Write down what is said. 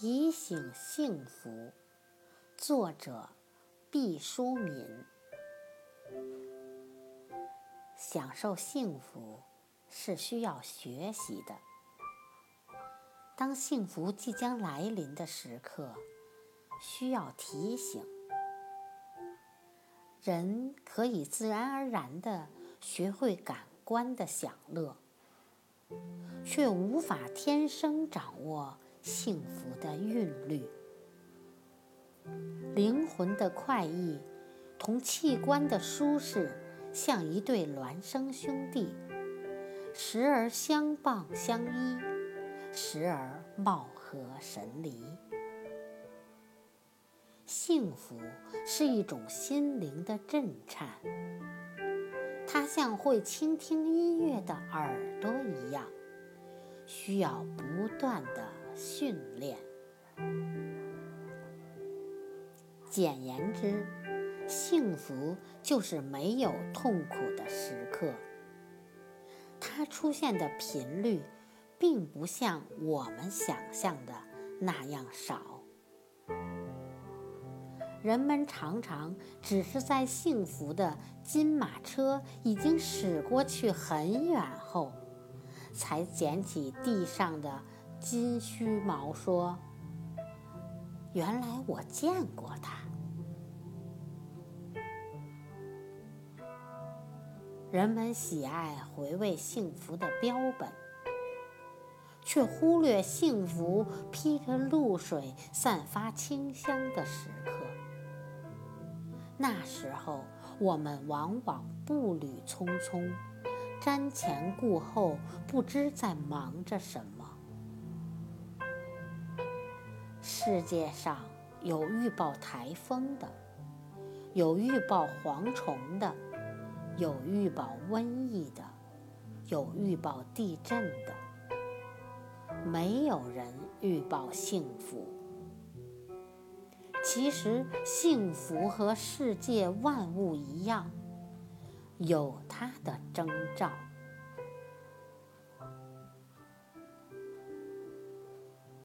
提醒幸福，作者毕淑敏。享受幸福是需要学习的。当幸福即将来临的时刻，需要提醒。人可以自然而然地学会感官的享乐，却无法天生掌握。幸福的韵律，灵魂的快意，同器官的舒适，像一对孪生兄弟，时而相傍相依，时而貌合神离。幸福是一种心灵的震颤，它像会倾听音乐的耳朵一样，需要不断的。训练。简言之，幸福就是没有痛苦的时刻。它出现的频率，并不像我们想象的那样少。人们常常只是在幸福的金马车已经驶过去很远后，才捡起地上的。金须毛说：“原来我见过他。”人们喜爱回味幸福的标本，却忽略幸福披着露水、散发清香的时刻。那时候，我们往往步履匆匆，瞻前顾后，不知在忙着什么。世界上有预报台风的，有预报蝗虫的，有预报瘟疫的，有预报地震的，没有人预报幸福。其实，幸福和世界万物一样，有它的征兆。